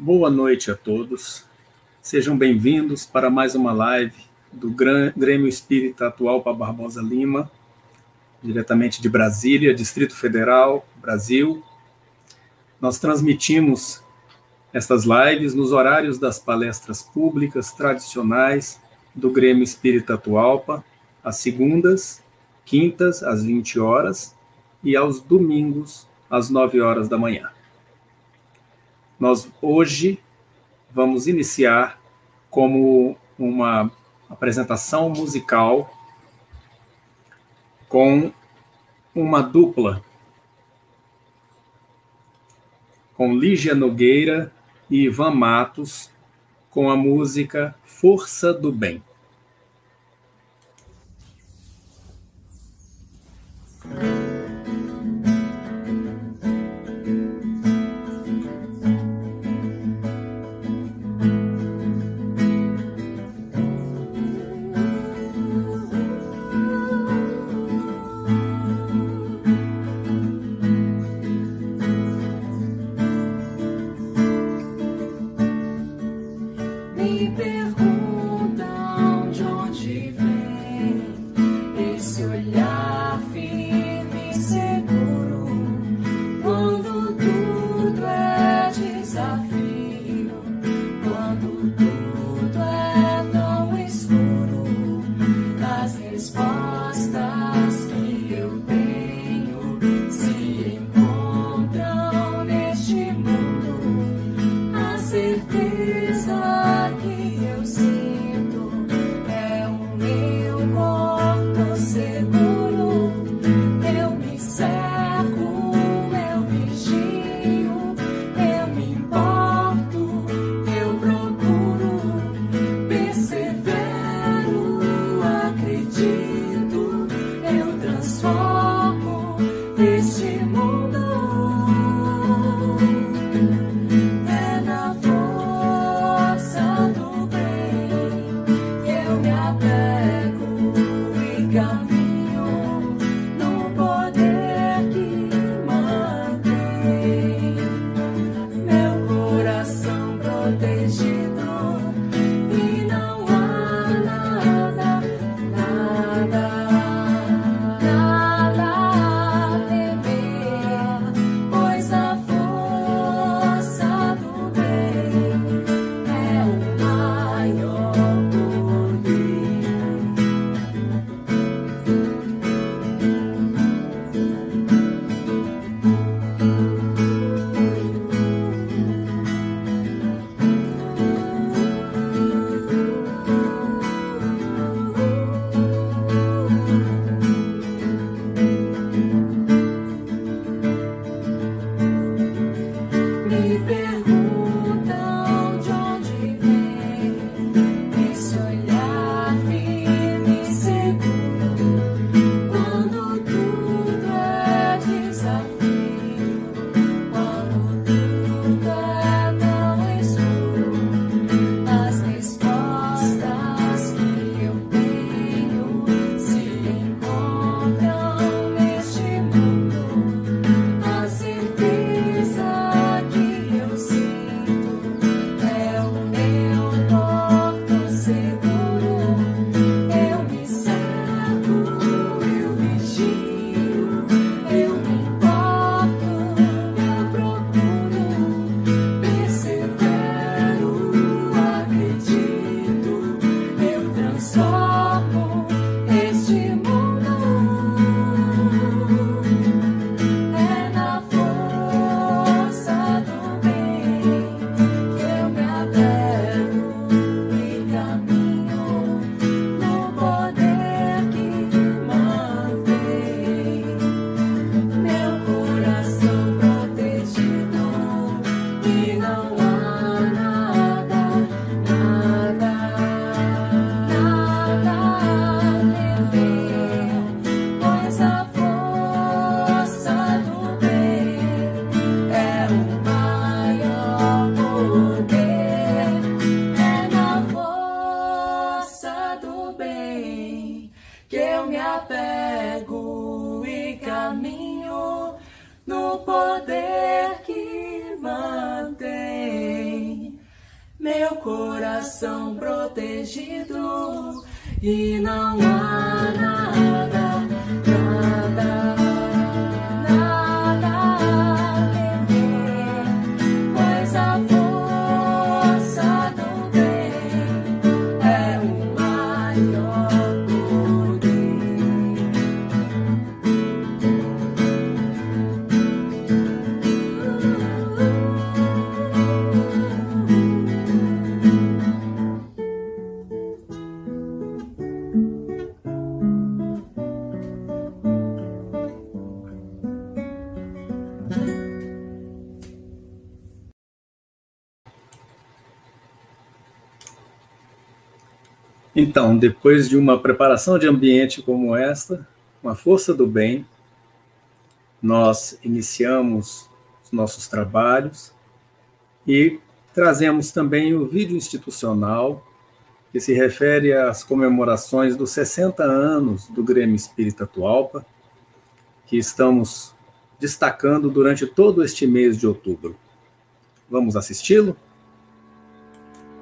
Boa noite a todos. Sejam bem-vindos para mais uma live do Grêmio Espírita Atual para Barbosa Lima, diretamente de Brasília, Distrito Federal, Brasil. Nós transmitimos estas lives nos horários das palestras públicas tradicionais do Grêmio Espírita Atualpa, às segundas, quintas, às 20 horas, e aos domingos, às 9 horas da manhã. Nós hoje vamos iniciar como uma apresentação musical com uma dupla com Lígia Nogueira e Ivan Matos com a música Força do Bem. No Então, depois de uma preparação de ambiente como esta, com a força do bem, nós iniciamos os nossos trabalhos e trazemos também o vídeo institucional que se refere às comemorações dos 60 anos do Grêmio Espírita Atualpa, que estamos destacando durante todo este mês de outubro. Vamos assisti-lo?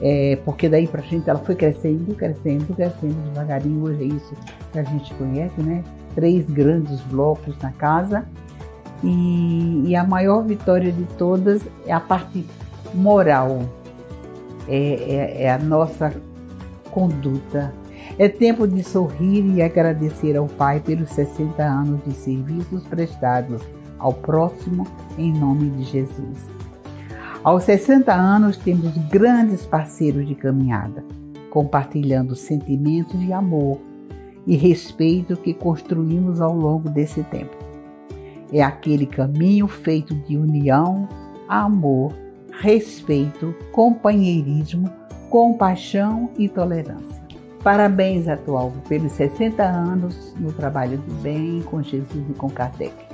é, porque daí para frente ela foi crescendo, crescendo, crescendo devagarinho. Hoje é isso que a gente conhece, né? três grandes blocos na casa. E, e, a maior vitória de todas é a parte moral, é, é, é a nossa conduta. É tempo de sorrir e agradecer ao Pai pelos 60 anos de serviços prestados ao próximo em nome de Jesus. Aos 60 anos temos grandes parceiros de caminhada, compartilhando sentimentos de amor, e respeito que construímos ao longo desse tempo. É aquele caminho feito de união, amor, respeito, companheirismo, compaixão e tolerância. Parabéns, atual, pelos 60 anos no trabalho do bem com Jesus e com Kardec.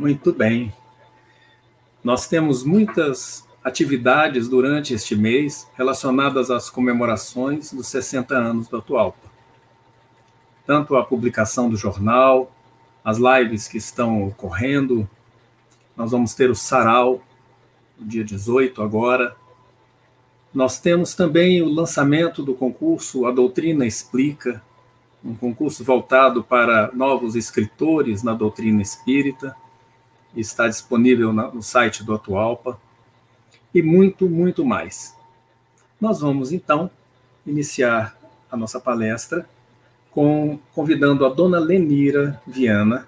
Muito bem. Nós temos muitas atividades durante este mês relacionadas às comemorações dos 60 anos do Atualpa. Tanto a publicação do jornal, as lives que estão ocorrendo, nós vamos ter o sarau, no dia 18 agora. Nós temos também o lançamento do concurso A Doutrina Explica, um concurso voltado para novos escritores na doutrina espírita está disponível no site do Atualpa, e muito, muito mais. Nós vamos, então, iniciar a nossa palestra com, convidando a dona Lenira Viana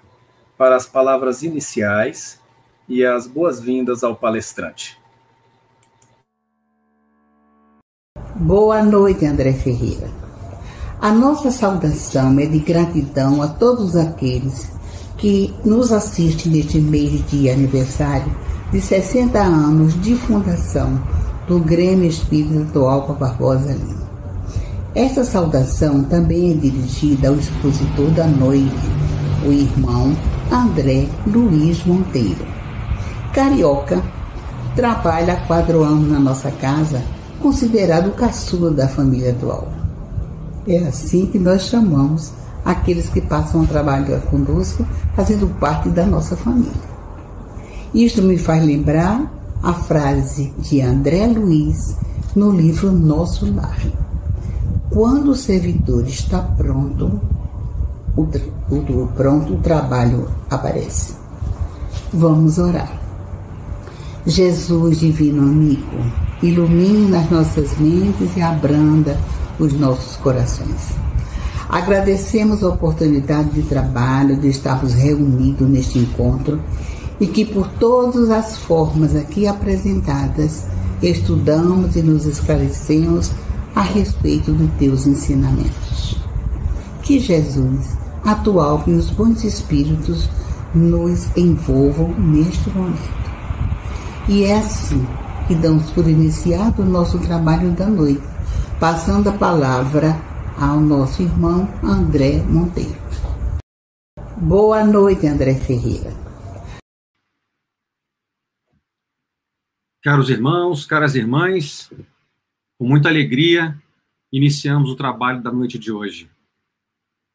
para as palavras iniciais e as boas-vindas ao palestrante. Boa noite, André Ferreira. A nossa saudação é de gratidão a todos aqueles que nos assiste neste mês de aniversário de 60 anos de fundação do Grêmio Espírita do Alpa Barbosa Lima. Esta saudação também é dirigida ao expositor da noite, o irmão André Luiz Monteiro. Carioca, trabalha há quatro anos na nossa casa, considerado o caçula da família atual. É assim que nós chamamos aqueles que passam a trabalhar conosco, fazendo parte da nossa família. Isto me faz lembrar a frase de André Luiz no livro Nosso Lar. Quando o servidor está pronto, o, o, pronto, o trabalho aparece. Vamos orar. Jesus, divino amigo, ilumine nas nossas mentes e abranda os nossos corações. Agradecemos a oportunidade de trabalho, de estarmos reunidos neste encontro e que por todas as formas aqui apresentadas estudamos e nos esclarecemos a respeito dos teus ensinamentos. Que Jesus, atual e os bons espíritos nos envolvam neste momento. E é assim que damos por iniciado o nosso trabalho da noite, passando a palavra ao nosso irmão André Monteiro. Boa noite, André Ferreira. Caros irmãos, caras irmãs, com muita alegria, iniciamos o trabalho da noite de hoje.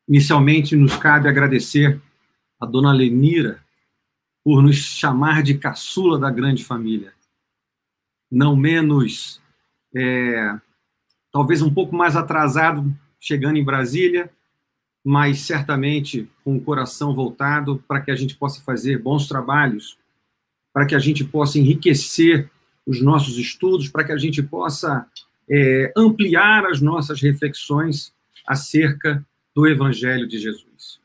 Inicialmente, nos cabe agradecer a dona Lenira por nos chamar de caçula da grande família. Não menos, é, talvez um pouco mais atrasado, chegando em Brasília, mas certamente com o coração voltado para que a gente possa fazer bons trabalhos, para que a gente possa enriquecer os nossos estudos, para que a gente possa é, ampliar as nossas reflexões acerca do Evangelho de Jesus.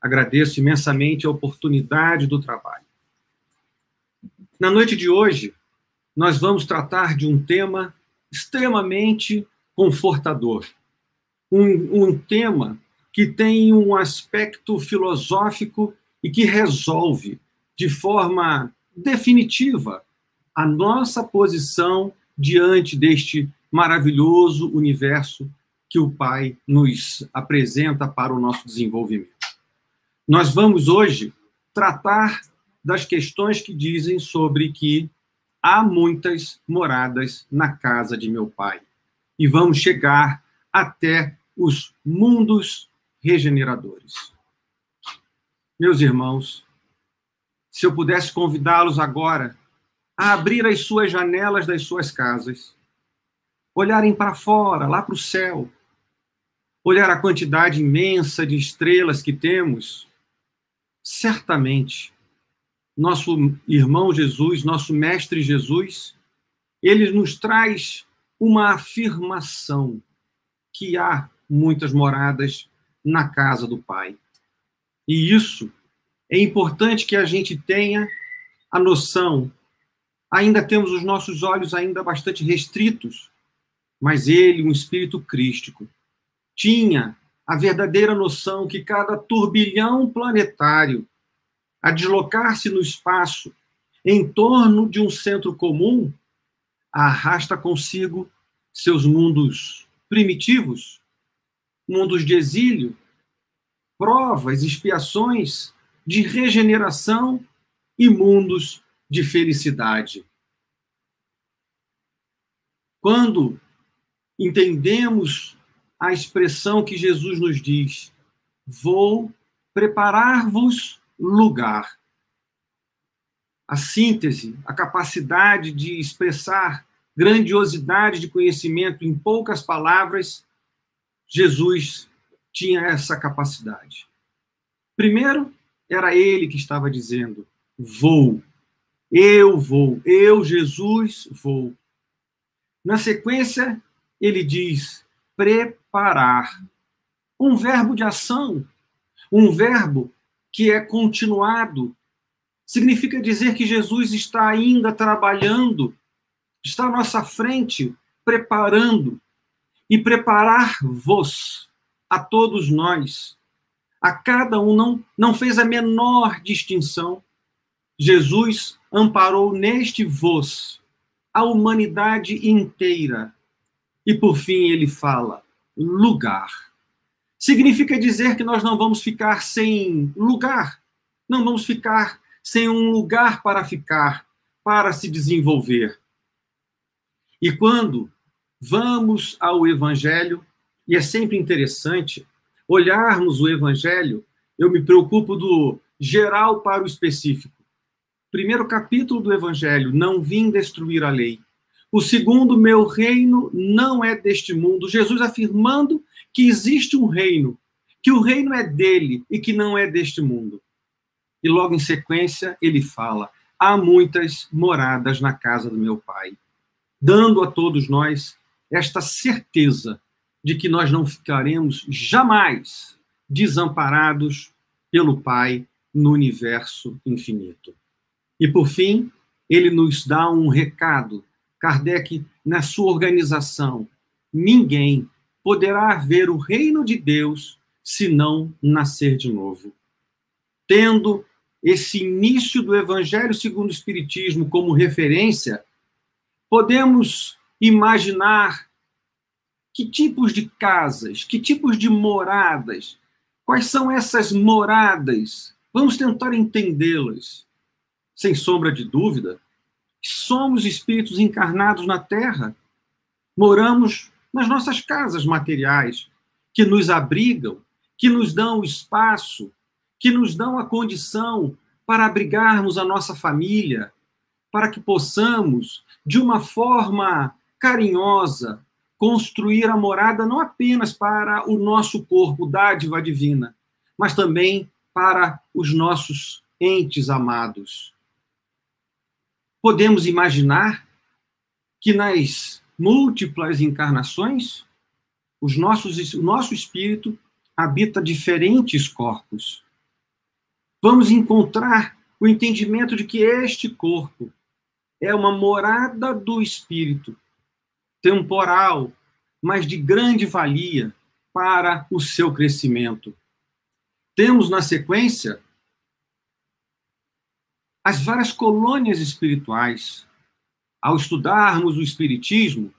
Agradeço imensamente a oportunidade do trabalho. Na noite de hoje, nós vamos tratar de um tema extremamente confortador. Um, um tema que tem um aspecto filosófico e que resolve de forma definitiva a nossa posição diante deste maravilhoso universo que o Pai nos apresenta para o nosso desenvolvimento. Nós vamos hoje tratar das questões que dizem sobre que há muitas moradas na casa de meu Pai. E vamos chegar até os mundos regeneradores. Meus irmãos, se eu pudesse convidá-los agora a abrir as suas janelas das suas casas, olharem para fora, lá para o céu, olhar a quantidade imensa de estrelas que temos, certamente nosso irmão Jesus, nosso mestre Jesus, ele nos traz uma afirmação que há muitas moradas na casa do Pai. E isso é importante que a gente tenha a noção ainda temos os nossos olhos ainda bastante restritos, mas ele, um espírito crístico, tinha a verdadeira noção que cada turbilhão planetário a deslocar-se no espaço em torno de um centro comum arrasta consigo seus mundos primitivos, mundos de exílio, provas, expiações de regeneração e mundos de felicidade. Quando entendemos a expressão que Jesus nos diz, vou preparar-vos lugar. A síntese, a capacidade de expressar grandiosidade de conhecimento em poucas palavras, Jesus tinha essa capacidade. Primeiro, era ele que estava dizendo: vou. Eu vou, eu, Jesus, vou. Na sequência, ele diz preparar. Um verbo de ação, um verbo que é continuado. Significa dizer que Jesus está ainda trabalhando, está à nossa frente, preparando. E preparar-vos a todos nós, a cada um, não, não fez a menor distinção. Jesus amparou neste vos a humanidade inteira. E por fim ele fala: lugar. Significa dizer que nós não vamos ficar sem lugar, não vamos ficar sem um lugar para ficar, para se desenvolver. E quando vamos ao Evangelho, e é sempre interessante olharmos o Evangelho, eu me preocupo do geral para o específico. Primeiro capítulo do Evangelho: Não vim destruir a lei. O segundo, meu reino não é deste mundo. Jesus afirmando que existe um reino, que o reino é dele e que não é deste mundo. E logo em sequência, ele fala: há muitas moradas na casa do meu pai, dando a todos nós esta certeza de que nós não ficaremos jamais desamparados pelo Pai no universo infinito. E por fim, ele nos dá um recado Kardec, na sua organização, ninguém poderá ver o reino de Deus se não nascer de novo. Tendo esse início do Evangelho segundo o Espiritismo como referência, podemos imaginar que tipos de casas, que tipos de moradas, quais são essas moradas? Vamos tentar entendê-las. Sem sombra de dúvida, somos espíritos encarnados na Terra. Moramos nas nossas casas materiais, que nos abrigam, que nos dão o espaço, que nos dão a condição para abrigarmos a nossa família, para que possamos, de uma forma carinhosa, construir a morada não apenas para o nosso corpo, dádiva divina, mas também para os nossos entes amados podemos imaginar que nas múltiplas encarnações, os nossos, o nosso espírito habita diferentes corpos. Vamos encontrar o entendimento de que este corpo é uma morada do espírito, temporal, mas de grande valia para o seu crescimento. Temos na sequência as várias colônias espirituais. Ao estudarmos o Espiritismo,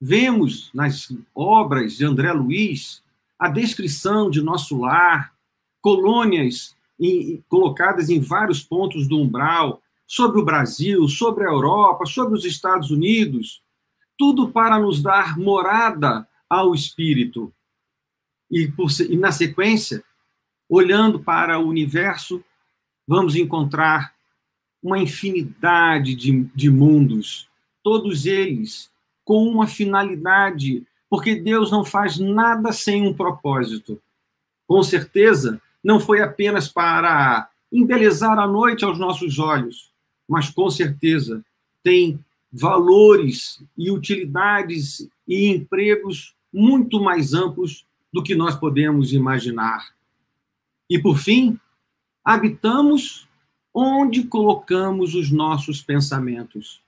vemos nas obras de André Luiz a descrição de nosso lar, colônias em, colocadas em vários pontos do umbral, sobre o Brasil, sobre a Europa, sobre os Estados Unidos, tudo para nos dar morada ao espírito. E, por, e na sequência, olhando para o universo, vamos encontrar uma infinidade de, de mundos, todos eles com uma finalidade, porque Deus não faz nada sem um propósito. Com certeza, não foi apenas para embelezar a noite aos nossos olhos, mas com certeza tem valores e utilidades e empregos muito mais amplos do que nós podemos imaginar. E por fim, habitamos onde colocamos os nossos pensamentos.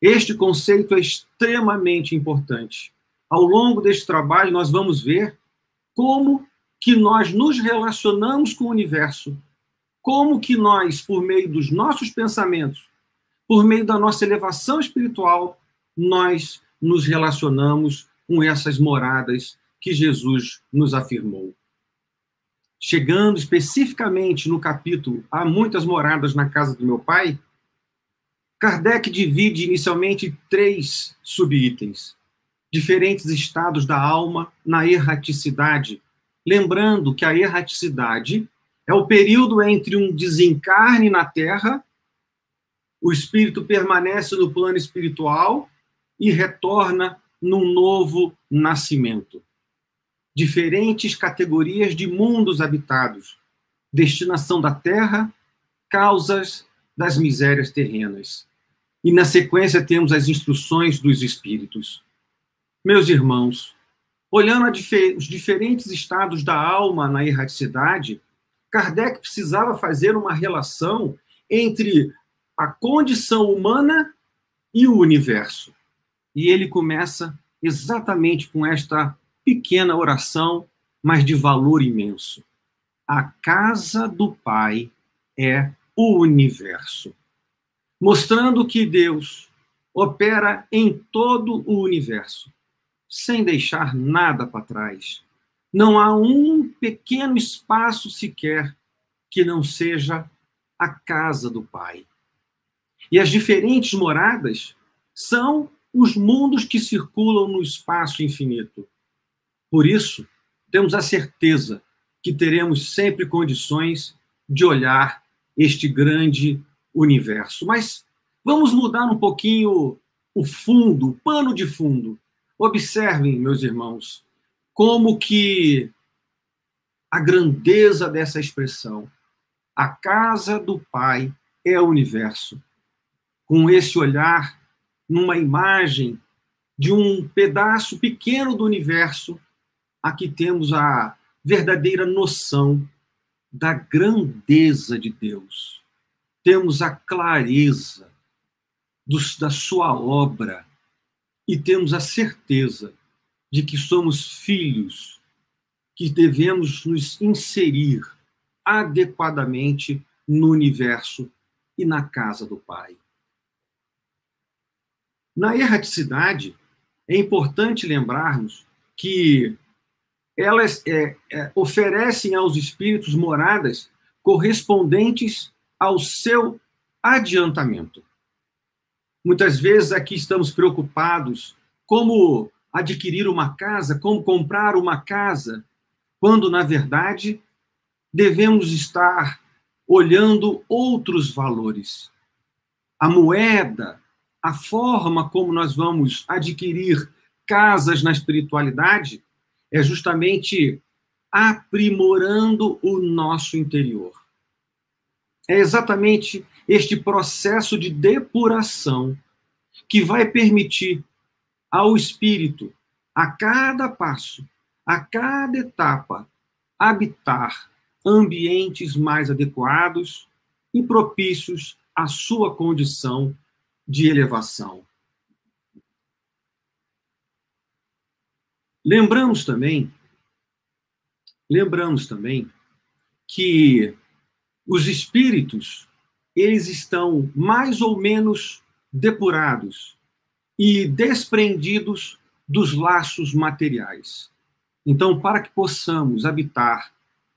Este conceito é extremamente importante. Ao longo deste trabalho, nós vamos ver como que nós nos relacionamos com o universo, como que nós, por meio dos nossos pensamentos, por meio da nossa elevação espiritual, nós nos relacionamos com essas moradas que Jesus nos afirmou. Chegando especificamente no capítulo Há muitas moradas na casa do meu pai, Kardec divide inicialmente três subitens: diferentes estados da alma na erraticidade, lembrando que a erraticidade é o período entre um desencarne na Terra, o espírito permanece no plano espiritual e retorna num novo nascimento diferentes categorias de mundos habitados, destinação da terra, causas das misérias terrenas. E na sequência temos as instruções dos espíritos. Meus irmãos, olhando os diferentes estados da alma na erraticidade, Kardec precisava fazer uma relação entre a condição humana e o universo. E ele começa exatamente com esta pequena oração, mas de valor imenso. A casa do Pai é o universo, mostrando que Deus opera em todo o universo, sem deixar nada para trás. Não há um pequeno espaço sequer que não seja a casa do Pai. E as diferentes moradas são os mundos que circulam no espaço infinito. Por isso, temos a certeza que teremos sempre condições de olhar este grande universo. Mas vamos mudar um pouquinho o fundo, o pano de fundo. Observem, meus irmãos, como que a grandeza dessa expressão, a casa do Pai é o universo. Com esse olhar, numa imagem de um pedaço pequeno do universo, aqui temos a verdadeira noção da grandeza de Deus. Temos a clareza dos, da sua obra e temos a certeza de que somos filhos, que devemos nos inserir adequadamente no universo e na casa do Pai. Na erraticidade, é importante lembrarmos que elas é, é, oferecem aos espíritos moradas correspondentes ao seu adiantamento. Muitas vezes aqui estamos preocupados como adquirir uma casa, como comprar uma casa, quando na verdade devemos estar olhando outros valores. A moeda, a forma como nós vamos adquirir casas na espiritualidade é justamente aprimorando o nosso interior. É exatamente este processo de depuração que vai permitir ao espírito, a cada passo, a cada etapa, habitar ambientes mais adequados e propícios à sua condição de elevação. Lembramos também, lembramos também que os espíritos, eles estão mais ou menos depurados e desprendidos dos laços materiais. Então, para que possamos habitar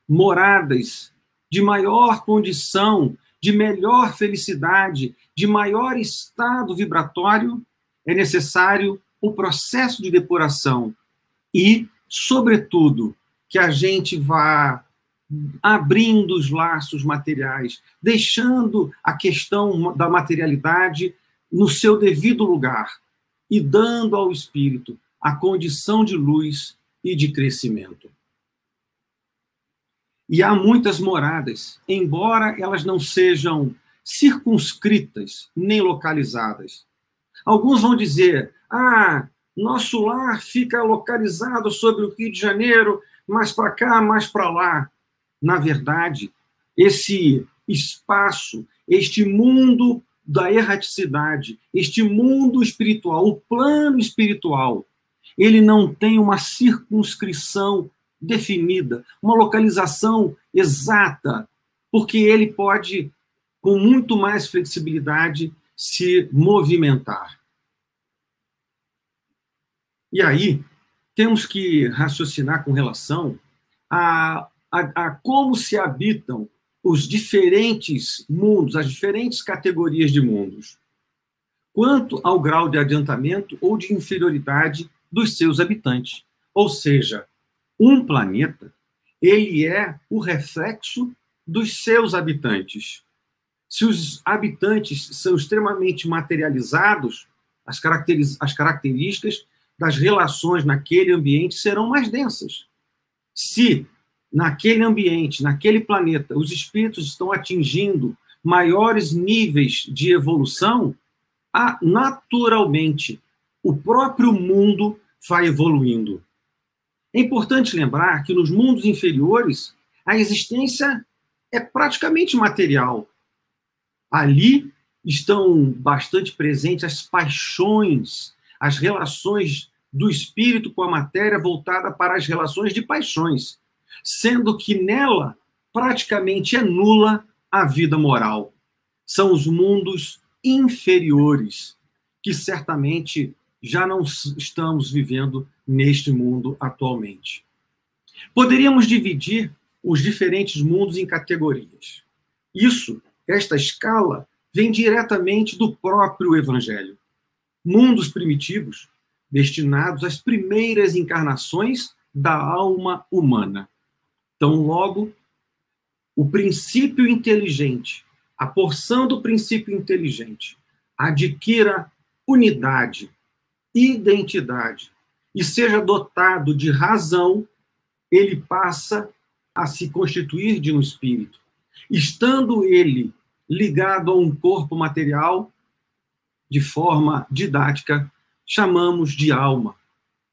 moradas de maior condição, de melhor felicidade, de maior estado vibratório, é necessário o processo de depuração e, sobretudo, que a gente vá abrindo os laços materiais, deixando a questão da materialidade no seu devido lugar e dando ao espírito a condição de luz e de crescimento. E há muitas moradas, embora elas não sejam circunscritas nem localizadas. Alguns vão dizer: ah, nosso lar fica localizado sobre o Rio de Janeiro, mais para cá, mais para lá. Na verdade, esse espaço, este mundo da erraticidade, este mundo espiritual, o plano espiritual, ele não tem uma circunscrição definida, uma localização exata, porque ele pode, com muito mais flexibilidade, se movimentar. E aí, temos que raciocinar com relação a, a, a como se habitam os diferentes mundos, as diferentes categorias de mundos, quanto ao grau de adiantamento ou de inferioridade dos seus habitantes. Ou seja, um planeta, ele é o reflexo dos seus habitantes. Se os habitantes são extremamente materializados, as, as características das relações naquele ambiente serão mais densas. Se naquele ambiente, naquele planeta, os espíritos estão atingindo maiores níveis de evolução, naturalmente o próprio mundo vai evoluindo. É importante lembrar que nos mundos inferiores a existência é praticamente material. Ali estão bastante presentes as paixões, as relações do espírito com a matéria voltada para as relações de paixões sendo que nela praticamente é nula a vida moral. São os mundos inferiores, que certamente já não estamos vivendo neste mundo atualmente. Poderíamos dividir os diferentes mundos em categorias. Isso, esta escala, vem diretamente do próprio Evangelho. Mundos primitivos destinados às primeiras encarnações da alma humana. Então, logo, o princípio inteligente, a porção do princípio inteligente, adquira unidade, identidade e seja dotado de razão, ele passa a se constituir de um espírito. Estando ele ligado a um corpo material, de forma didática, chamamos de alma,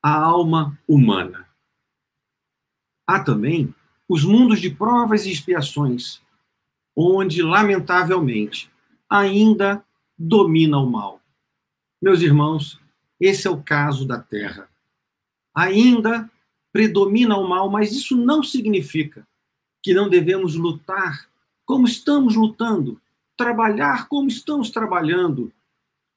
a alma humana. Há também os mundos de provas e expiações, onde, lamentavelmente, ainda domina o mal. Meus irmãos, esse é o caso da Terra. Ainda predomina o mal, mas isso não significa que não devemos lutar como estamos lutando, trabalhar como estamos trabalhando,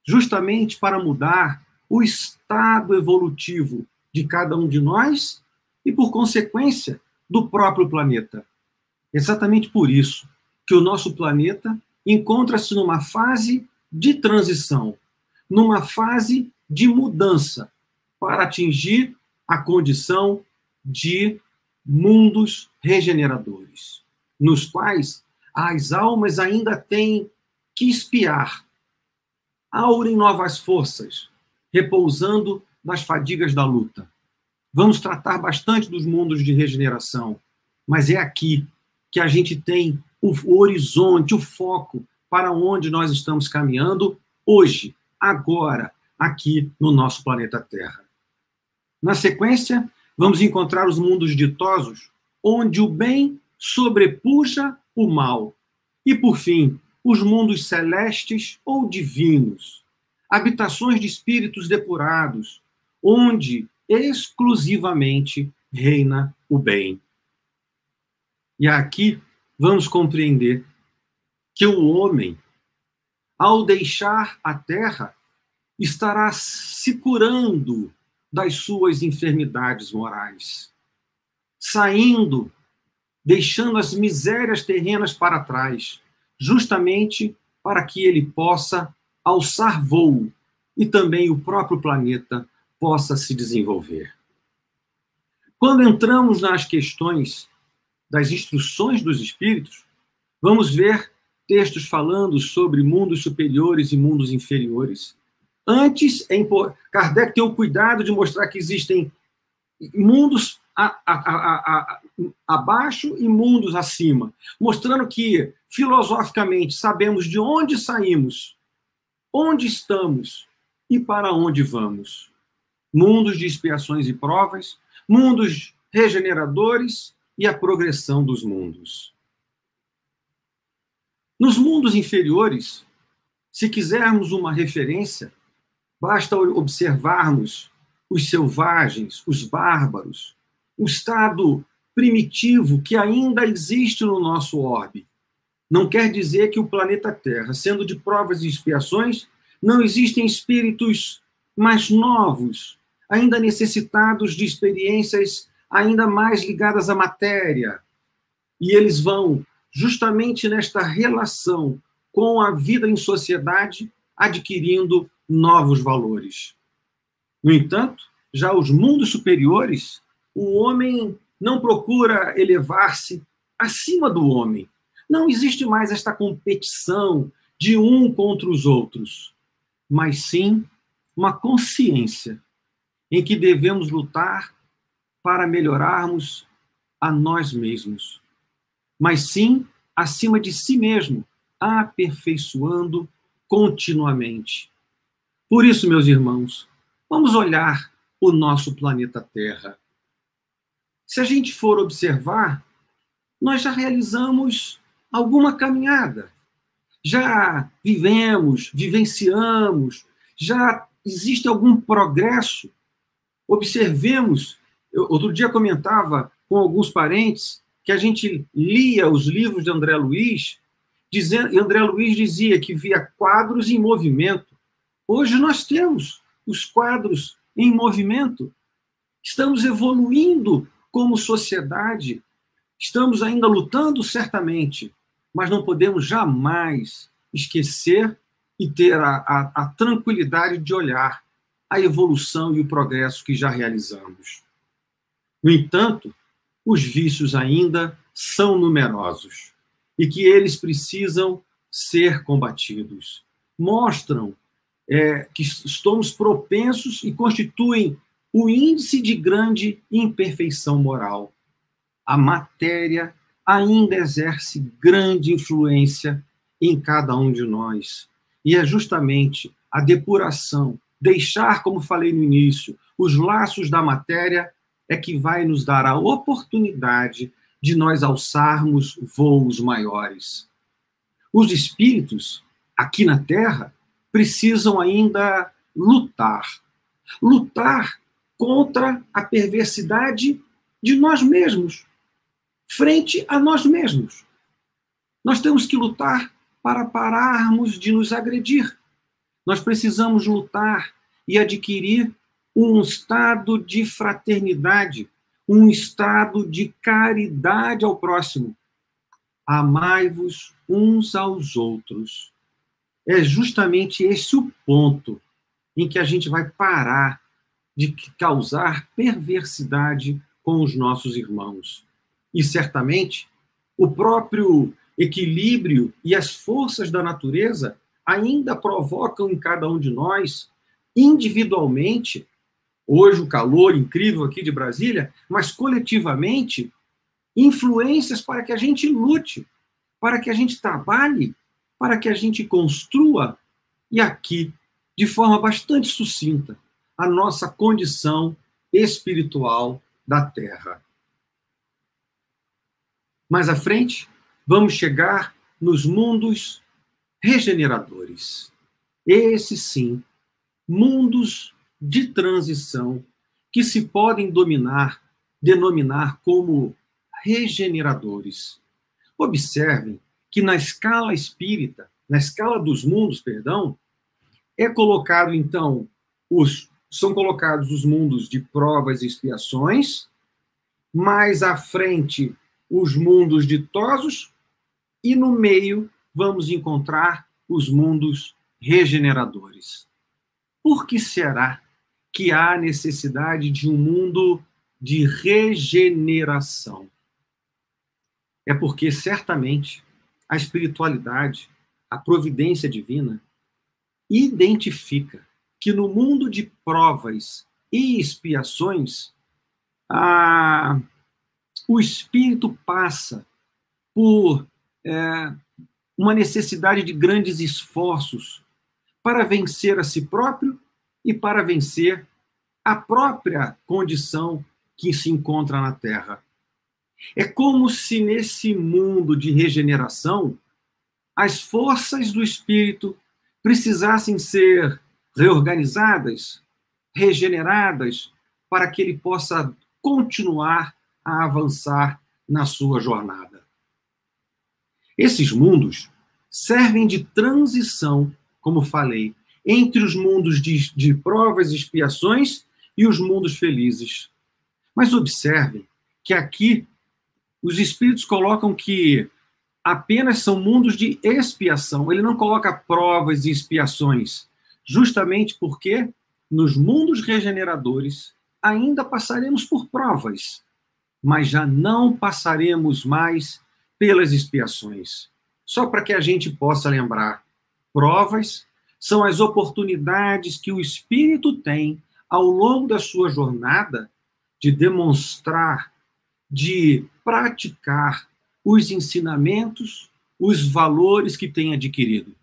justamente para mudar o estado evolutivo de cada um de nós e, por consequência, do próprio planeta. Exatamente por isso que o nosso planeta encontra-se numa fase de transição, numa fase de mudança para atingir a condição de mundos regeneradores, nos quais as almas ainda têm que espiar, aurem novas forças, repousando nas fadigas da luta. Vamos tratar bastante dos mundos de regeneração, mas é aqui que a gente tem o horizonte, o foco para onde nós estamos caminhando hoje, agora, aqui no nosso planeta Terra. Na sequência, vamos encontrar os mundos ditosos, onde o bem sobrepuja o mal. E, por fim, os mundos celestes ou divinos, habitações de espíritos depurados, onde exclusivamente reina o bem. E aqui vamos compreender que o homem, ao deixar a terra, estará se curando das suas enfermidades morais, saindo, deixando as misérias terrenas para trás, justamente para que ele possa alçar voo e também o próprio planeta possa se desenvolver. Quando entramos nas questões das instruções dos espíritos, vamos ver textos falando sobre mundos superiores e mundos inferiores. Antes, é Kardec tem o cuidado de mostrar que existem mundos a, a, a, abaixo e mundos acima, mostrando que, filosoficamente, sabemos de onde saímos onde estamos e para onde vamos. Mundos de expiações e provas, mundos regeneradores e a progressão dos mundos. Nos mundos inferiores, se quisermos uma referência, basta observarmos os selvagens, os bárbaros, o estado primitivo que ainda existe no nosso orbe, não quer dizer que o planeta Terra, sendo de provas e expiações, não existem espíritos mais novos, ainda necessitados de experiências ainda mais ligadas à matéria. E eles vão, justamente nesta relação com a vida em sociedade, adquirindo novos valores. No entanto, já os mundos superiores, o homem não procura elevar-se acima do homem, não existe mais esta competição de um contra os outros, mas sim uma consciência em que devemos lutar para melhorarmos a nós mesmos, mas sim acima de si mesmo, aperfeiçoando continuamente. Por isso, meus irmãos, vamos olhar o nosso planeta Terra. Se a gente for observar, nós já realizamos alguma caminhada. Já vivemos, vivenciamos, já existe algum progresso. Observemos. Eu, outro dia comentava com alguns parentes que a gente lia os livros de André Luiz, dizendo, e André Luiz dizia que via quadros em movimento. Hoje nós temos os quadros em movimento. Estamos evoluindo como sociedade. Estamos ainda lutando, certamente, mas não podemos jamais esquecer e ter a, a, a tranquilidade de olhar a evolução e o progresso que já realizamos. No entanto, os vícios ainda são numerosos e que eles precisam ser combatidos. Mostram é, que estamos propensos e constituem o índice de grande imperfeição moral. A matéria ainda exerce grande influência em cada um de nós. E é justamente a depuração, deixar, como falei no início, os laços da matéria é que vai nos dar a oportunidade de nós alçarmos voos maiores. Os espíritos, aqui na Terra, precisam ainda lutar. Lutar contra a perversidade de nós mesmos, frente a nós mesmos. Nós temos que lutar para pararmos de nos agredir. Nós precisamos lutar e adquirir um estado de fraternidade, um estado de caridade ao próximo. Amai-vos uns aos outros. É justamente esse o ponto em que a gente vai parar de causar perversidade com os nossos irmãos. E certamente o próprio equilíbrio e as forças da natureza ainda provocam em cada um de nós, individualmente, hoje o calor incrível aqui de Brasília, mas coletivamente, influências para que a gente lute, para que a gente trabalhe, para que a gente construa, e aqui, de forma bastante sucinta, a nossa condição espiritual da Terra. Mais à frente, vamos chegar nos mundos regeneradores. Esses sim, mundos de transição que se podem dominar, denominar como regeneradores. Observem que na escala espírita, na escala dos mundos, perdão, é colocado então os são colocados os mundos de provas e expiações, mais à frente os mundos ditosos e no meio vamos encontrar os mundos regeneradores. Por que será que há necessidade de um mundo de regeneração? É porque certamente a espiritualidade, a providência divina, identifica que no mundo de provas e expiações, a, o espírito passa por é, uma necessidade de grandes esforços para vencer a si próprio e para vencer a própria condição que se encontra na Terra. É como se nesse mundo de regeneração as forças do espírito precisassem ser reorganizadas, regeneradas, para que ele possa continuar a avançar na sua jornada. Esses mundos servem de transição, como falei, entre os mundos de, de provas e expiações e os mundos felizes. Mas observem que aqui os espíritos colocam que apenas são mundos de expiação. Ele não coloca provas e expiações, justamente porque nos mundos regeneradores ainda passaremos por provas, mas já não passaremos mais pelas expiações. Só para que a gente possa lembrar, provas são as oportunidades que o espírito tem ao longo da sua jornada de demonstrar, de praticar os ensinamentos, os valores que tem adquirido.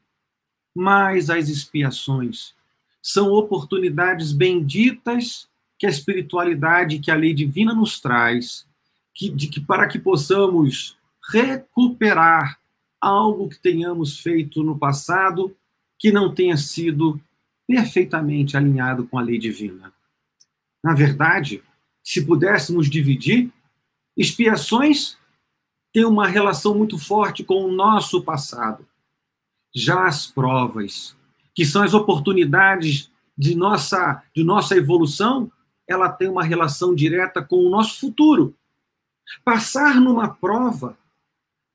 Mas as expiações são oportunidades benditas que a espiritualidade, que a lei divina nos traz, que, de, que para que possamos recuperar algo que tenhamos feito no passado que não tenha sido perfeitamente alinhado com a lei divina. Na verdade, se pudéssemos dividir, expiações têm uma relação muito forte com o nosso passado. Já as provas, que são as oportunidades de nossa, de nossa evolução, ela tem uma relação direta com o nosso futuro. Passar numa prova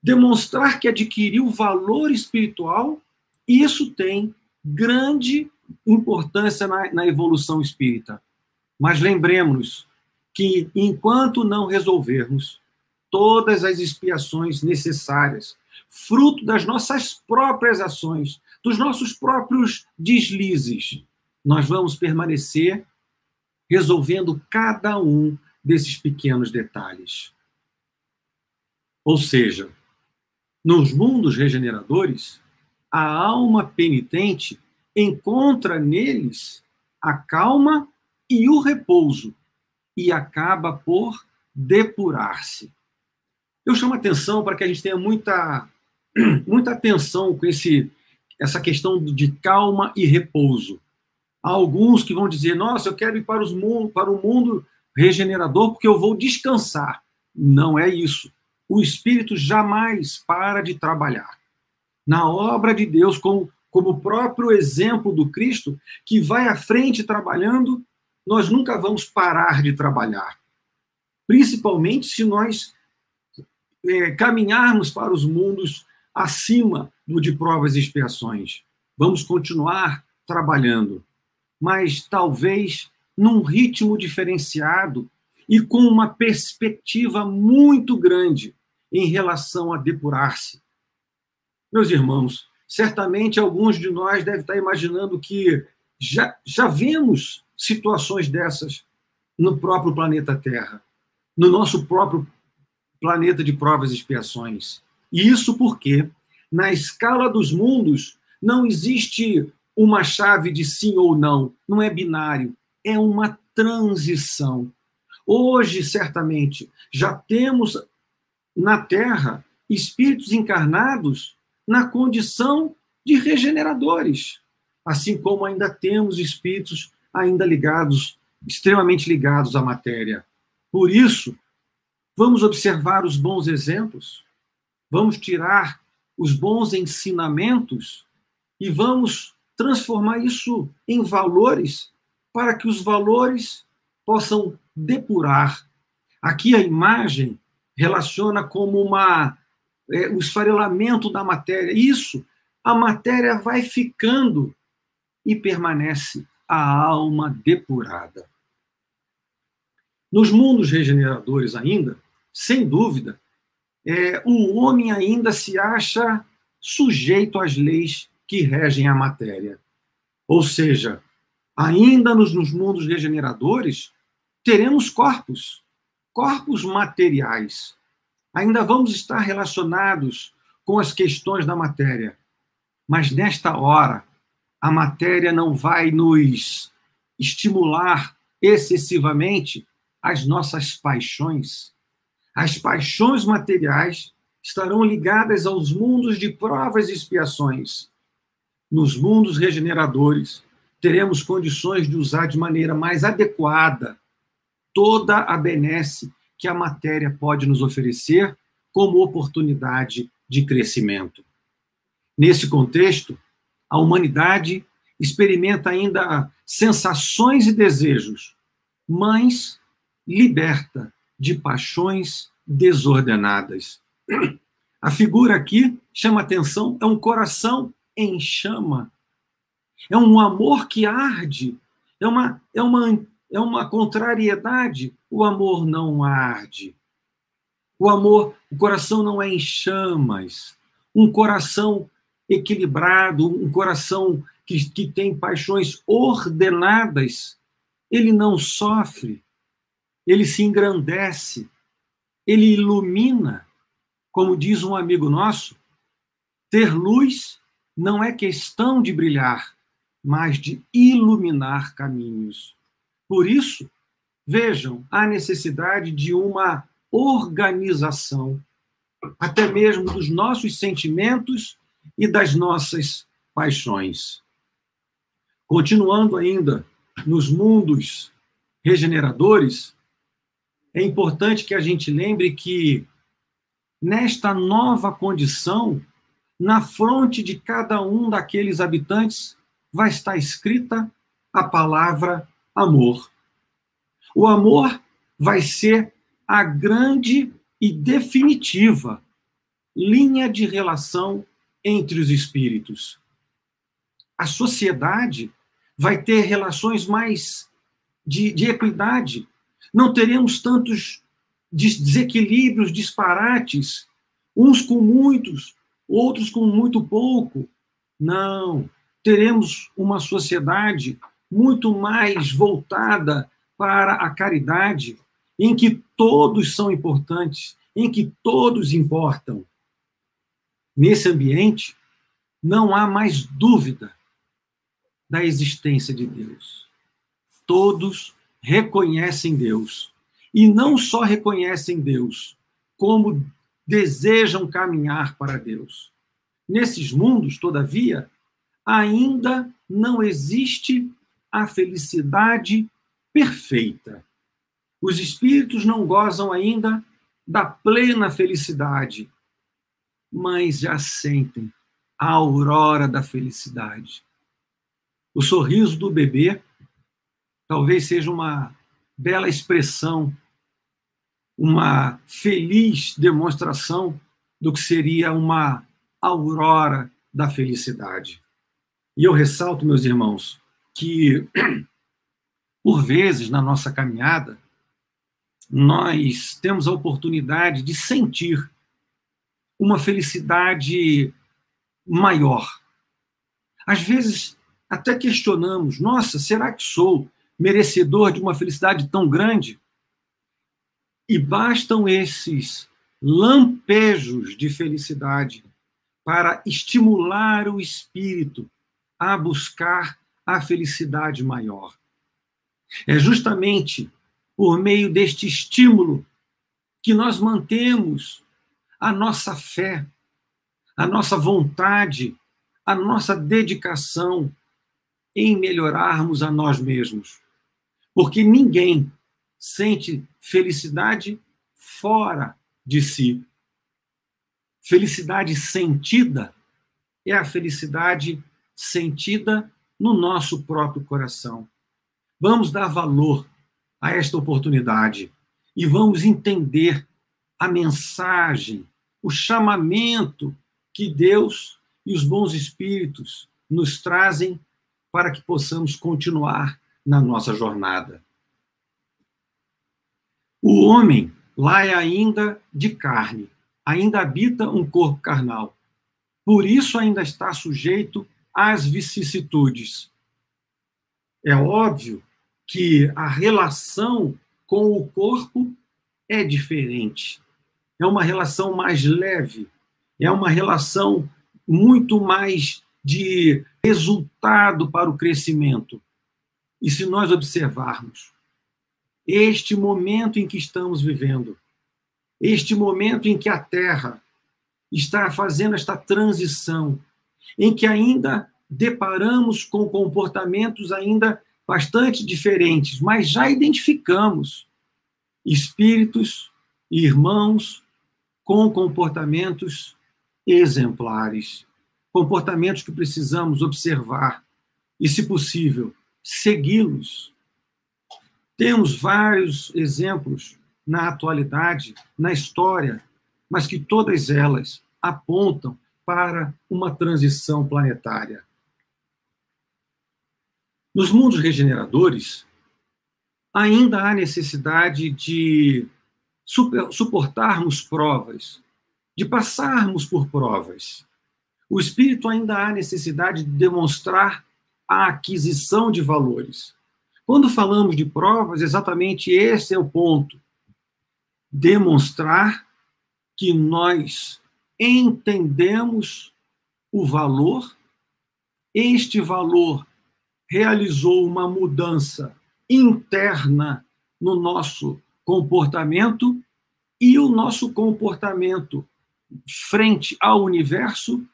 demonstrar que adquiriu valor espiritual Isso tem grande importância na, na evolução espírita. Mas lembremos que enquanto não resolvermos todas as expiações necessárias, fruto das nossas próprias ações, dos nossos próprios deslizes, nós vamos permanecer resolvendo cada um desses pequenos detalhes. Ou seja, nos mundos regeneradores, a alma penitente encontra neles a calma e o repouso e acaba por depurar-se. Eu chamo atenção para que a gente tenha muita, muita atenção com esse, essa questão de calma e repouso. Há alguns que vão dizer: Nossa, eu quero ir para, os para o mundo regenerador porque eu vou descansar. Não é isso. O espírito jamais para de trabalhar. Na obra de Deus, como, como o próprio exemplo do Cristo, que vai à frente trabalhando, nós nunca vamos parar de trabalhar. Principalmente se nós é, caminharmos para os mundos acima do de provas e expiações. Vamos continuar trabalhando, mas talvez num ritmo diferenciado e com uma perspectiva muito grande em relação a depurar-se. Meus irmãos, certamente alguns de nós devem estar imaginando que já, já vemos situações dessas no próprio planeta Terra, no nosso próprio planeta de provas e expiações. E isso porque, na escala dos mundos, não existe uma chave de sim ou não, não é binário, é uma transição. Hoje, certamente, já temos na Terra espíritos encarnados na condição de regeneradores, assim como ainda temos espíritos ainda ligados, extremamente ligados à matéria. Por isso, vamos observar os bons exemplos, vamos tirar os bons ensinamentos e vamos transformar isso em valores para que os valores possam depurar. Aqui a imagem relaciona como uma é, o esfarelamento da matéria. Isso, a matéria vai ficando e permanece a alma depurada. Nos mundos regeneradores ainda, sem dúvida, é, o homem ainda se acha sujeito às leis que regem a matéria. Ou seja, ainda nos, nos mundos regeneradores, teremos corpos, corpos materiais. Ainda vamos estar relacionados com as questões da matéria. Mas nesta hora, a matéria não vai nos estimular excessivamente as nossas paixões. As paixões materiais estarão ligadas aos mundos de provas e expiações. Nos mundos regeneradores, teremos condições de usar de maneira mais adequada toda a benesse que a matéria pode nos oferecer como oportunidade de crescimento. Nesse contexto, a humanidade experimenta ainda sensações e desejos, mas liberta de paixões desordenadas. A figura aqui chama atenção, é um coração em chama. É um amor que arde, é uma, é uma, é uma contrariedade. O amor não arde. O amor, o coração não é em chamas. Um coração equilibrado, um coração que, que tem paixões ordenadas, ele não sofre, ele se engrandece, ele ilumina. Como diz um amigo nosso, ter luz não é questão de brilhar, mas de iluminar caminhos. Por isso, vejam a necessidade de uma organização, até mesmo dos nossos sentimentos e das nossas paixões. Continuando ainda nos mundos regeneradores, é importante que a gente lembre que nesta nova condição, na fronte de cada um daqueles habitantes, vai estar escrita a palavra amor. O amor vai ser a grande e definitiva linha de relação entre os espíritos. a sociedade vai ter relações mais de, de equidade. Não teremos tantos desequilíbrios, disparates, uns com muitos, outros com muito pouco. Não. Teremos uma sociedade muito mais voltada para a caridade, em que todos são importantes, em que todos importam. Nesse ambiente, não há mais dúvida da existência de Deus. Todos reconhecem Deus. E não só reconhecem Deus, como desejam caminhar para Deus. Nesses mundos, todavia, ainda não existe a felicidade perfeita. Os espíritos não gozam ainda da plena felicidade, mas já sentem a aurora da felicidade. O sorriso do bebê talvez seja uma bela expressão, uma feliz demonstração do que seria uma aurora da felicidade. E eu ressalto, meus irmãos, que por vezes na nossa caminhada nós temos a oportunidade de sentir uma felicidade maior. Às vezes até questionamos: nossa, será que sou merecedor de uma felicidade tão grande? E bastam esses lampejos de felicidade para estimular o espírito a buscar a felicidade maior. É justamente por meio deste estímulo que nós mantemos a nossa fé, a nossa vontade, a nossa dedicação em melhorarmos a nós mesmos. Porque ninguém sente felicidade fora de si. Felicidade sentida é a felicidade sentida no nosso próprio coração. Vamos dar valor a esta oportunidade e vamos entender a mensagem, o chamamento que Deus e os bons espíritos nos trazem para que possamos continuar na nossa jornada. O homem lá é ainda de carne, ainda habita um corpo carnal. Por isso ainda está sujeito às vicissitudes. É óbvio que a relação com o corpo é diferente. É uma relação mais leve, é uma relação muito mais de resultado para o crescimento. E se nós observarmos este momento em que estamos vivendo, este momento em que a Terra está fazendo esta transição, em que ainda deparamos com comportamentos ainda bastante diferentes, mas já identificamos espíritos e irmãos com comportamentos exemplares comportamentos que precisamos observar e, se possível, segui-los. Temos vários exemplos na atualidade, na história, mas que todas elas apontam para uma transição planetária. Nos mundos regeneradores, ainda há necessidade de suportarmos provas, de passarmos por provas. O espírito ainda há necessidade de demonstrar a aquisição de valores. Quando falamos de provas, exatamente esse é o ponto. Demonstrar que nós entendemos o valor, este valor realizou uma mudança interna no nosso comportamento e o nosso comportamento frente ao universo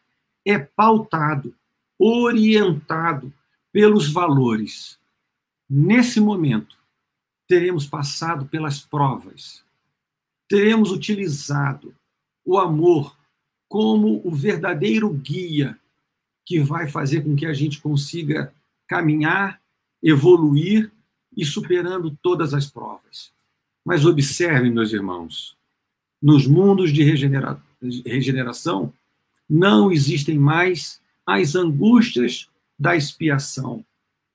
é pautado, orientado pelos valores. Nesse momento, teremos passado pelas provas, teremos utilizado o amor como o verdadeiro guia que vai fazer com que a gente consiga caminhar, evoluir e superando todas as provas. Mas observem, meus irmãos, nos mundos de regenera regeneração, não existem mais as angústias da expiação.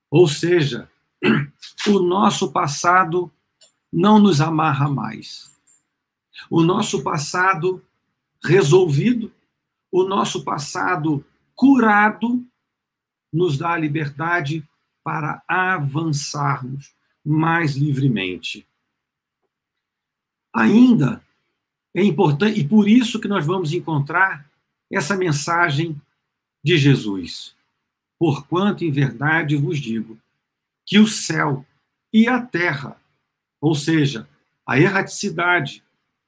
Ou seja, o nosso passado não nos amarra mais. O nosso passado resolvido, o nosso passado curado, nos dá a liberdade para avançarmos mais livremente. Ainda é importante, e por isso que nós vamos encontrar essa mensagem de Jesus. Porquanto em verdade vos digo que o céu e a terra, ou seja, a erraticidade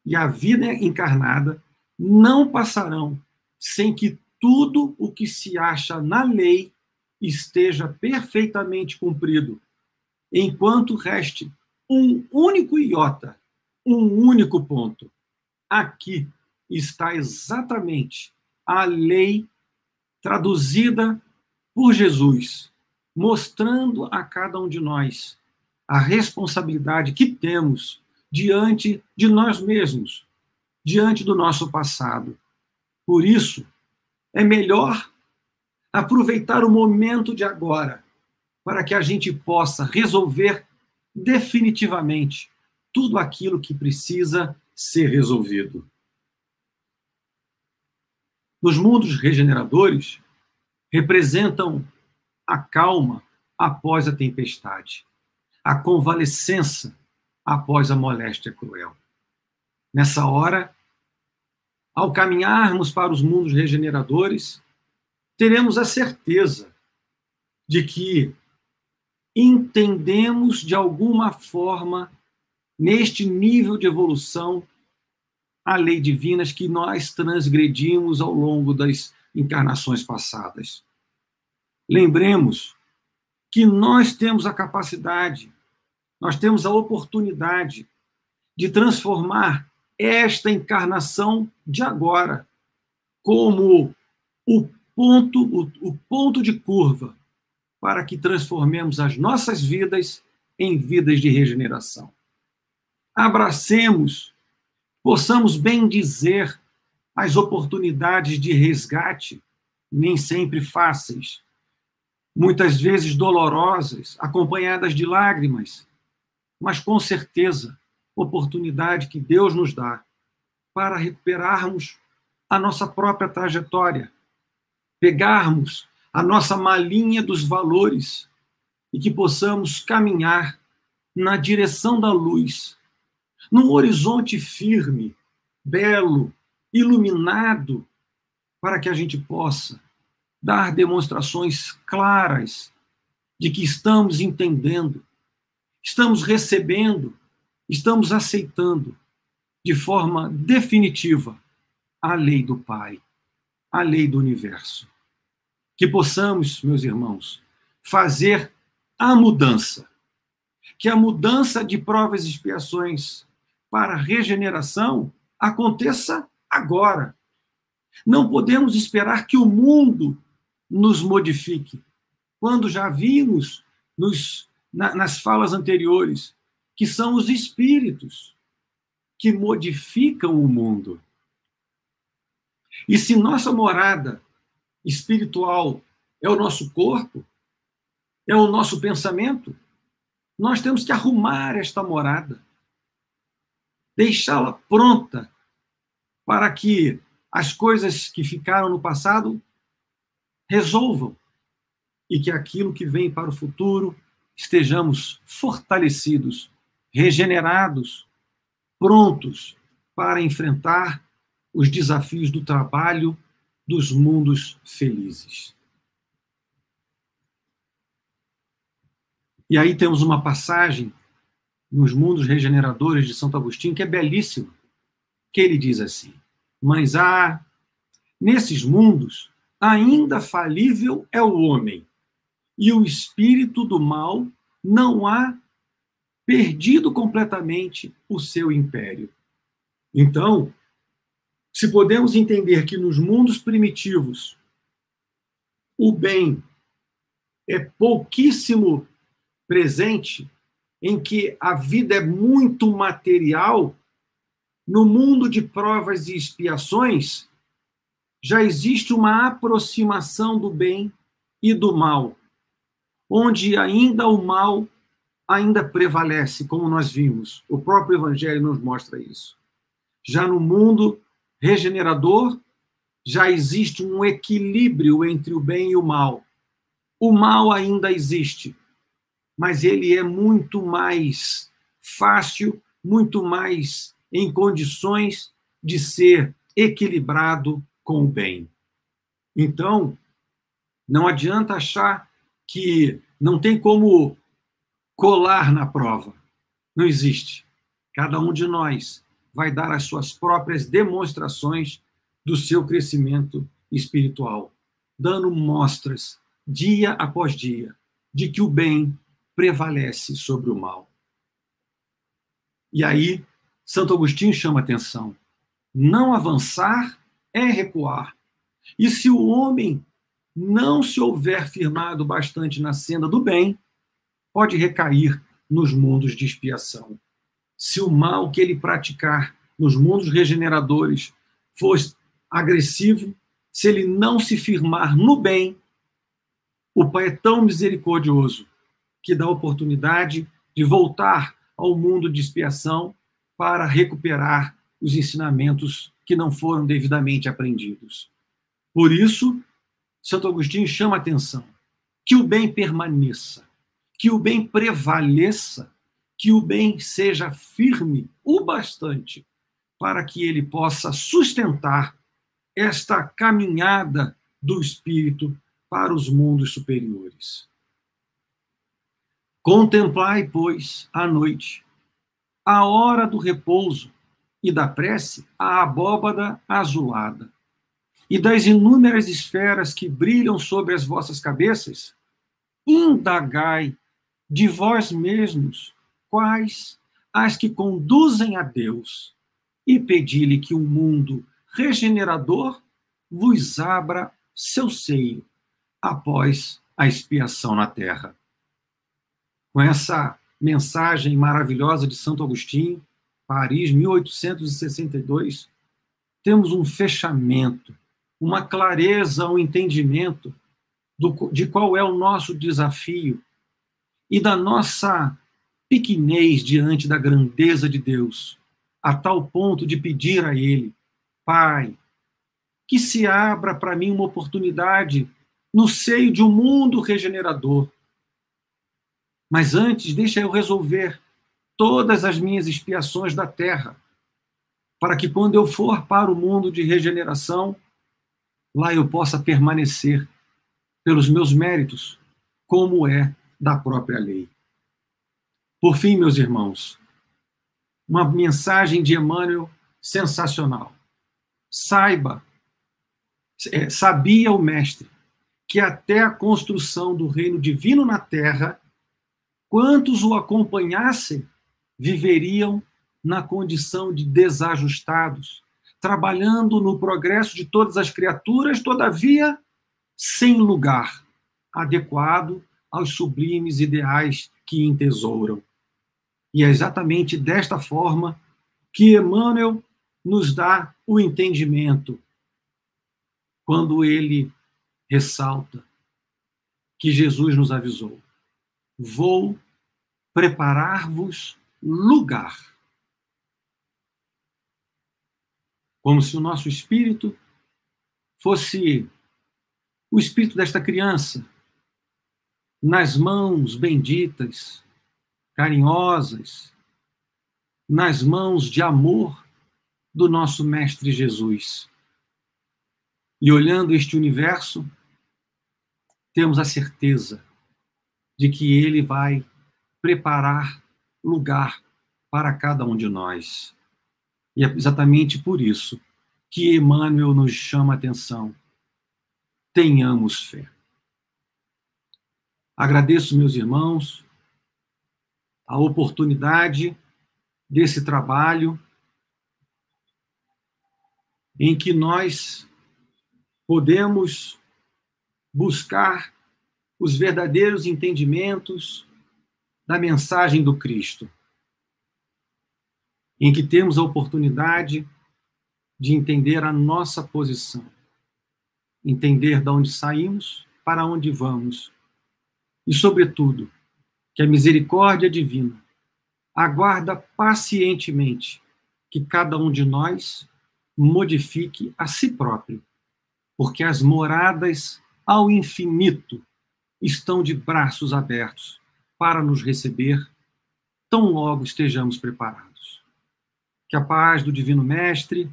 e a vida encarnada, não passarão sem que tudo o que se acha na lei esteja perfeitamente cumprido, enquanto reste um único iota, um único ponto. Aqui está exatamente a lei traduzida por Jesus, mostrando a cada um de nós a responsabilidade que temos diante de nós mesmos, diante do nosso passado. Por isso, é melhor aproveitar o momento de agora para que a gente possa resolver definitivamente tudo aquilo que precisa ser resolvido. Os mundos regeneradores representam a calma após a tempestade, a convalescença após a moléstia cruel. Nessa hora, ao caminharmos para os mundos regeneradores, teremos a certeza de que entendemos de alguma forma, neste nível de evolução, a lei divina que nós transgredimos ao longo das encarnações passadas. Lembremos que nós temos a capacidade, nós temos a oportunidade de transformar esta encarnação de agora como o ponto, o, o ponto de curva para que transformemos as nossas vidas em vidas de regeneração. Abracemos, possamos bem dizer as oportunidades de resgate, nem sempre fáceis, muitas vezes dolorosas, acompanhadas de lágrimas, mas com certeza, oportunidade que Deus nos dá para recuperarmos a nossa própria trajetória, pegarmos a nossa malinha dos valores e que possamos caminhar na direção da luz, num horizonte firme, belo, iluminado, para que a gente possa dar demonstrações claras de que estamos entendendo, estamos recebendo, estamos aceitando de forma definitiva a lei do Pai a lei do universo. Que possamos, meus irmãos, fazer a mudança. Que a mudança de provas e expiações para a regeneração aconteça agora. Não podemos esperar que o mundo nos modifique. Quando já vimos nos, na, nas falas anteriores que são os espíritos que modificam o mundo. E se nossa morada espiritual é o nosso corpo, é o nosso pensamento, nós temos que arrumar esta morada, deixá-la pronta para que as coisas que ficaram no passado resolvam e que aquilo que vem para o futuro estejamos fortalecidos, regenerados, prontos para enfrentar os desafios do trabalho dos mundos felizes. E aí temos uma passagem nos mundos regeneradores de Santo Agostinho que é belíssima, que ele diz assim: Mas há nesses mundos ainda falível é o homem, e o espírito do mal não há perdido completamente o seu império. Então, se podemos entender que nos mundos primitivos o bem é pouquíssimo presente, em que a vida é muito material, no mundo de provas e expiações, já existe uma aproximação do bem e do mal, onde ainda o mal ainda prevalece, como nós vimos. O próprio Evangelho nos mostra isso. Já no mundo regenerador, já existe um equilíbrio entre o bem e o mal. O mal ainda existe, mas ele é muito mais fácil, muito mais em condições de ser equilibrado com o bem. Então, não adianta achar que não tem como colar na prova. Não existe. Cada um de nós vai dar as suas próprias demonstrações do seu crescimento espiritual, dando mostras dia após dia de que o bem prevalece sobre o mal. E aí, Santo Agostinho chama atenção. Não avançar é recuar. E se o homem não se houver firmado bastante na senda do bem, pode recair nos mundos de expiação. Se o mal que ele praticar nos mundos regeneradores for agressivo, se ele não se firmar no bem, o Pai é tão misericordioso que dá oportunidade de voltar ao mundo de expiação para recuperar os ensinamentos que não foram devidamente aprendidos. Por isso, Santo Agostinho chama a atenção que o bem permaneça, que o bem prevaleça, que o bem seja firme o bastante para que ele possa sustentar esta caminhada do espírito para os mundos superiores. Contemplai, pois, à noite, a hora do repouso e da prece, a abóbada azulada, e das inúmeras esferas que brilham sobre as vossas cabeças, indagai de vós mesmos quais as que conduzem a Deus, e pedi-lhe que o um mundo regenerador vos abra seu seio após a expiação na terra. Com essa mensagem maravilhosa de Santo Agostinho, Paris, 1862, temos um fechamento, uma clareza, um entendimento do, de qual é o nosso desafio e da nossa pequenez diante da grandeza de Deus, a tal ponto de pedir a Ele, Pai, que se abra para mim uma oportunidade no seio de um mundo regenerador. Mas antes, deixa eu resolver todas as minhas expiações da terra, para que quando eu for para o mundo de regeneração, lá eu possa permanecer pelos meus méritos, como é da própria lei. Por fim, meus irmãos, uma mensagem de Emmanuel sensacional. Saiba, é, sabia o Mestre, que até a construção do reino divino na terra, quantos o acompanhassem viveriam na condição de desajustados, trabalhando no progresso de todas as criaturas, todavia sem lugar adequado aos sublimes ideais que entesouram. E é exatamente desta forma que Emmanuel nos dá o entendimento quando ele ressalta que Jesus nos avisou: vou preparar-vos lugar. Como se o nosso espírito fosse o espírito desta criança, nas mãos benditas, carinhosas, nas mãos de amor do nosso Mestre Jesus. E olhando este universo, temos a certeza de que ele vai preparar lugar para cada um de nós. E é exatamente por isso que Emmanuel nos chama a atenção. Tenhamos fé. Agradeço, meus irmãos, a oportunidade desse trabalho em que nós podemos buscar os verdadeiros entendimentos da mensagem do Cristo, em que temos a oportunidade de entender a nossa posição, entender de onde saímos para onde vamos. E, sobretudo, que a misericórdia divina aguarda pacientemente que cada um de nós modifique a si próprio, porque as moradas ao infinito estão de braços abertos para nos receber, tão logo estejamos preparados. Que a paz do Divino Mestre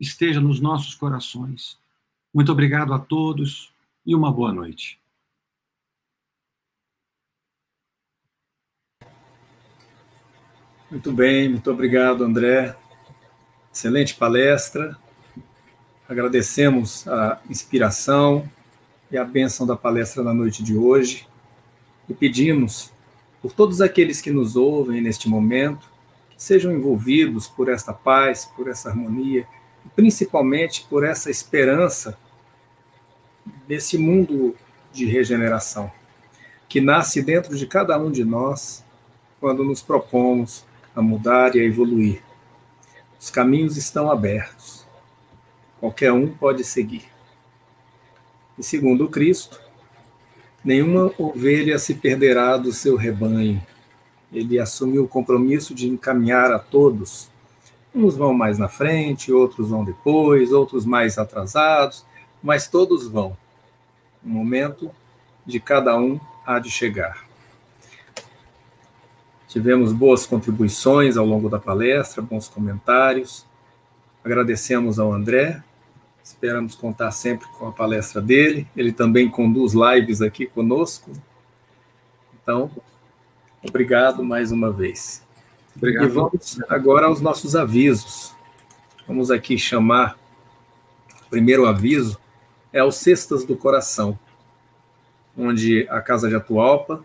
esteja nos nossos corações. Muito obrigado a todos e uma boa noite. Muito bem, muito obrigado, André. Excelente palestra. Agradecemos a inspiração e a bênção da palestra na noite de hoje e pedimos por todos aqueles que nos ouvem neste momento que sejam envolvidos por esta paz, por essa harmonia e principalmente por essa esperança desse mundo de regeneração que nasce dentro de cada um de nós quando nos propomos a mudar e a evoluir. Os caminhos estão abertos. Qualquer um pode seguir. E segundo Cristo, nenhuma ovelha se perderá do seu rebanho. Ele assumiu o compromisso de encaminhar a todos. Uns vão mais na frente, outros vão depois, outros mais atrasados, mas todos vão. O momento de cada um há de chegar. Tivemos boas contribuições ao longo da palestra, bons comentários. Agradecemos ao André. Esperamos contar sempre com a palestra dele. Ele também conduz lives aqui conosco. Então, obrigado mais uma vez. Obrigado. E vamos agora aos nossos avisos. Vamos aqui chamar. O primeiro aviso é o Cestas do Coração, onde a Casa de Atualpa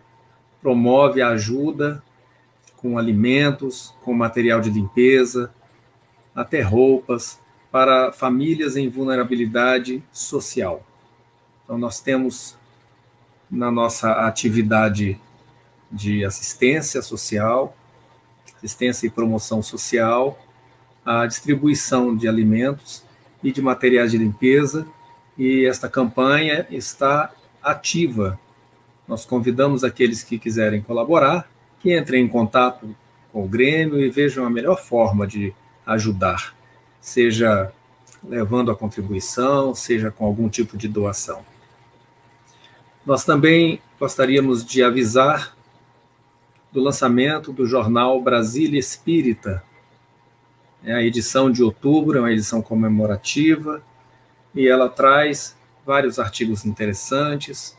promove a ajuda com alimentos, com material de limpeza, até roupas, para famílias em vulnerabilidade social. Então, nós temos na nossa atividade de assistência social, assistência e promoção social, a distribuição de alimentos e de materiais de limpeza, e esta campanha está ativa. Nós convidamos aqueles que quiserem colaborar que entrem em contato com o Grêmio e vejam a melhor forma de ajudar, seja levando a contribuição, seja com algum tipo de doação. Nós também gostaríamos de avisar do lançamento do jornal Brasília Espírita. É a edição de outubro, é uma edição comemorativa, e ela traz vários artigos interessantes.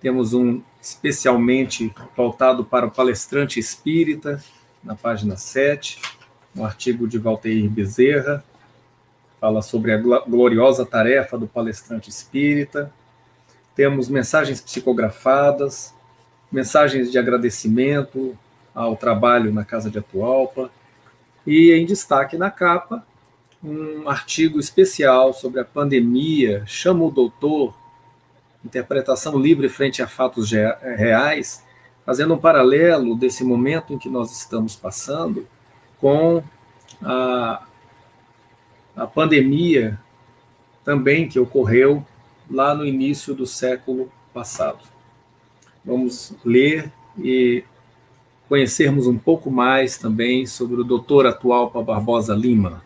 Temos um especialmente voltado para o palestrante espírita, na página 7, um artigo de Valteir Bezerra, fala sobre a gloriosa tarefa do palestrante espírita. Temos mensagens psicografadas, mensagens de agradecimento ao trabalho na Casa de Atualpa, e em destaque na capa, um artigo especial sobre a pandemia, chama o doutor interpretação livre frente a fatos reais, fazendo um paralelo desse momento em que nós estamos passando com a, a pandemia também que ocorreu lá no início do século passado. Vamos ler e conhecermos um pouco mais também sobre o doutor atual para Barbosa Lima.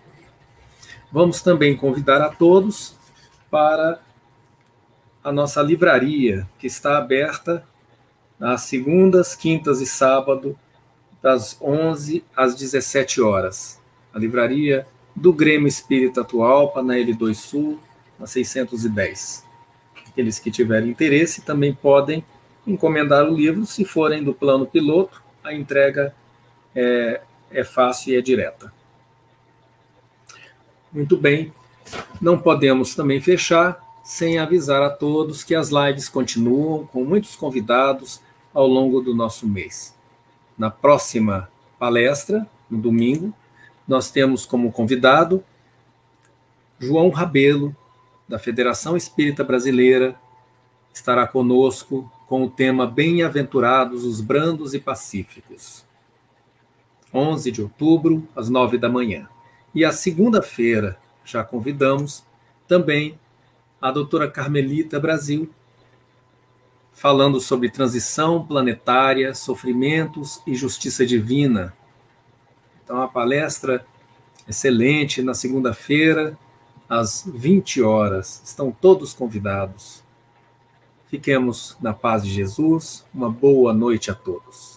Vamos também convidar a todos para a nossa livraria, que está aberta às segundas, quintas e sábado, das 11 às 17 horas. A livraria do Grêmio Espírita Atualpa, na L2 Sul, na 610. Aqueles que tiverem interesse também podem encomendar o livro, se forem do plano piloto, a entrega é, é fácil e é direta. Muito bem, não podemos também fechar sem avisar a todos que as lives continuam com muitos convidados ao longo do nosso mês. Na próxima palestra, no domingo, nós temos como convidado João Rabelo, da Federação Espírita Brasileira, estará conosco com o tema Bem-aventurados os brandos e pacíficos. 11 de outubro, às 9 da manhã. E a segunda-feira, já convidamos também a doutora Carmelita Brasil, falando sobre transição planetária, sofrimentos e justiça divina. Então, a palestra excelente na segunda-feira, às 20 horas. Estão todos convidados. Fiquemos na paz de Jesus. Uma boa noite a todos.